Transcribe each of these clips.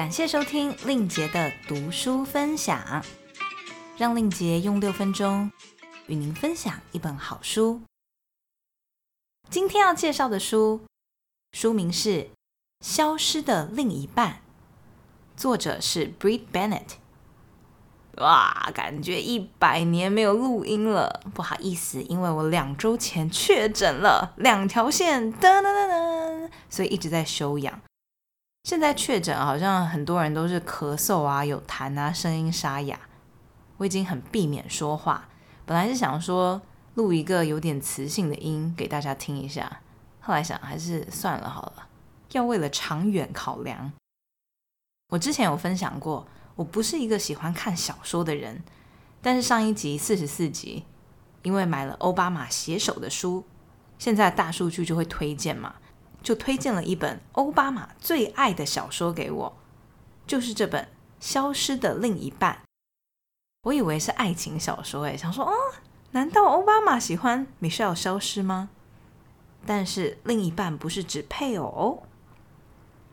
感谢收听令杰的读书分享，让令杰用六分钟与您分享一本好书。今天要介绍的书，书名是《消失的另一半》，作者是 Brit Bennett。哇，感觉一百年没有录音了，不好意思，因为我两周前确诊了两条线，噔噔噔噔，所以一直在休养。现在确诊，好像很多人都是咳嗽啊、有痰啊、声音沙哑。我已经很避免说话，本来是想说。录一个有点磁性的音给大家听一下，后来想还是算了好了，要为了长远考量。我之前有分享过，我不是一个喜欢看小说的人，但是上一集四十四集，因为买了奥巴马写手的书，现在大数据就会推荐嘛，就推荐了一本奥巴马最爱的小说给我，就是这本《消失的另一半》。我以为是爱情小说，哎，想说哦。难道奥巴马喜欢米歇尔消失吗？但是另一半不是指配偶哦。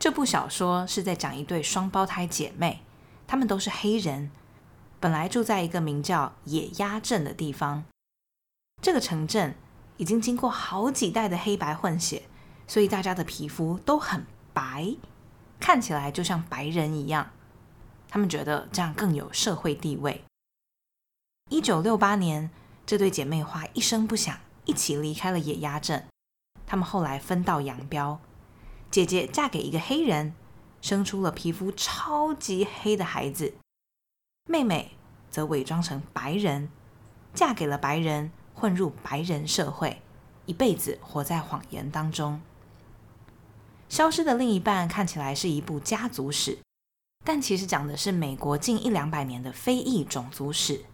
这部小说是在讲一对双胞胎姐妹，她们都是黑人，本来住在一个名叫野鸭镇的地方。这个城镇已经经过好几代的黑白混血，所以大家的皮肤都很白，看起来就像白人一样。他们觉得这样更有社会地位。一九六八年。这对姐妹花一声不响，一起离开了野鸭镇。他们后来分道扬镳，姐姐嫁给一个黑人，生出了皮肤超级黑的孩子；妹妹则伪装成白人，嫁给了白人，混入白人社会，一辈子活在谎言当中。消失的另一半看起来是一部家族史，但其实讲的是美国近一两百年的非裔种族史。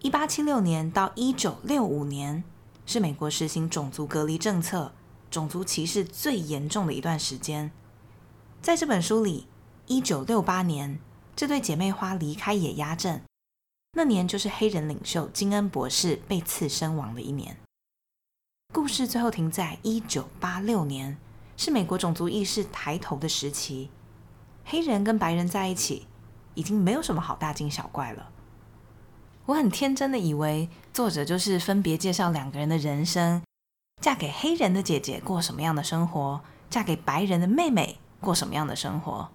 一八七六年到一九六五年是美国实行种族隔离政策、种族歧视最严重的一段时间。在这本书里，一九六八年这对姐妹花离开野鸭镇，那年就是黑人领袖金恩博士被刺身亡的一年。故事最后停在一九八六年，是美国种族意识抬头的时期，黑人跟白人在一起已经没有什么好大惊小怪了。我很天真的以为作者就是分别介绍两个人的人生，嫁给黑人的姐姐过什么样的生活，嫁给白人的妹妹过什么样的生活，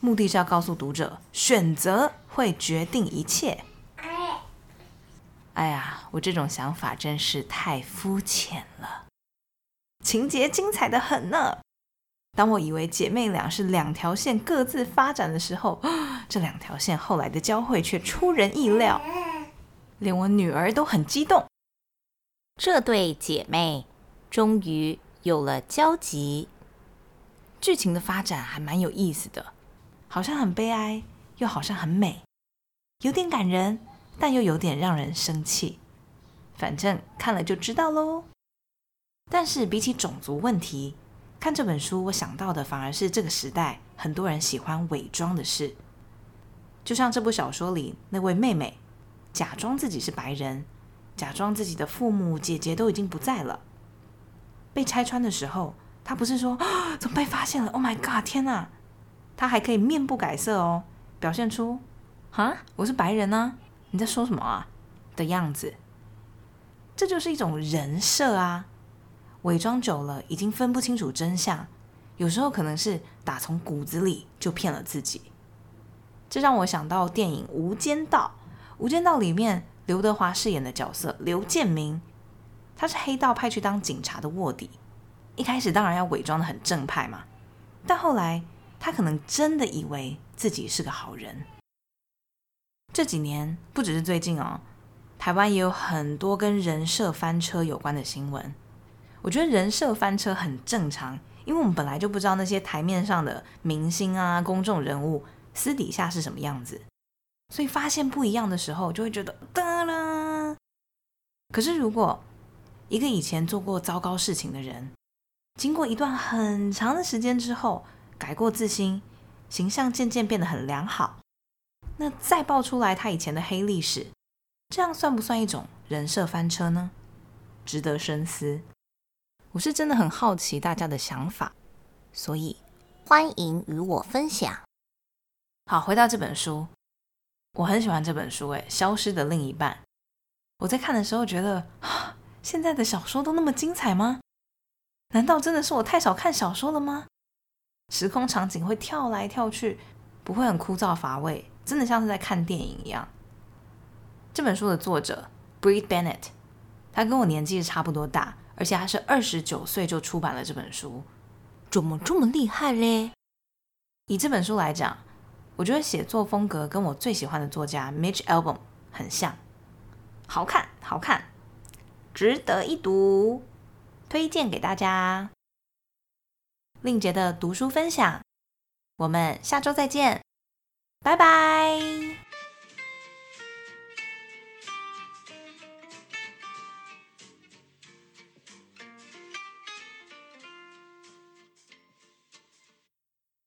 目的是要告诉读者，选择会决定一切。哎呀，我这种想法真是太肤浅了，情节精彩的很呢。当我以为姐妹俩是两条线各自发展的时候，这两条线后来的交汇却出人意料。连我女儿都很激动，这对姐妹终于有了交集。剧情的发展还蛮有意思的，好像很悲哀，又好像很美，有点感人，但又有点让人生气。反正看了就知道喽。但是比起种族问题，看这本书，我想到的反而是这个时代很多人喜欢伪装的事，就像这部小说里那位妹妹。假装自己是白人，假装自己的父母姐姐都已经不在了。被拆穿的时候，她不是说啊怎么被发现了？Oh my god！天哪！她还可以面不改色哦，表现出啊我是白人呢，你在说什么啊的样子。这就是一种人设啊，伪装久了已经分不清楚真相，有时候可能是打从骨子里就骗了自己。这让我想到电影《无间道》。《无间道》里面，刘德华饰演的角色刘建明，他是黑道派去当警察的卧底。一开始当然要伪装的很正派嘛，但后来他可能真的以为自己是个好人。这几年不只是最近哦，台湾也有很多跟人设翻车有关的新闻。我觉得人设翻车很正常，因为我们本来就不知道那些台面上的明星啊、公众人物私底下是什么样子。所以发现不一样的时候，就会觉得哒啦。可是如果一个以前做过糟糕事情的人，经过一段很长的时间之后改过自新，形象渐渐变得很良好，那再爆出来他以前的黑历史，这样算不算一种人设翻车呢？值得深思。我是真的很好奇大家的想法，所以欢迎与我分享。好，回到这本书，我很喜欢这本书。诶，《消失的另一半》。我在看的时候觉得，现在的小说都那么精彩吗？难道真的是我太少看小说了吗？时空场景会跳来跳去，不会很枯燥乏味，真的像是在看电影一样。这本书的作者 Bree Bennett，他跟我年纪差不多大，而且他是二十九岁就出版了这本书，怎么这么厉害嘞？以这本书来讲。我觉得写作风格跟我最喜欢的作家 Mitch Albom 很像，好看，好看，值得一读，推荐给大家。令杰的读书分享，我们下周再见，拜拜。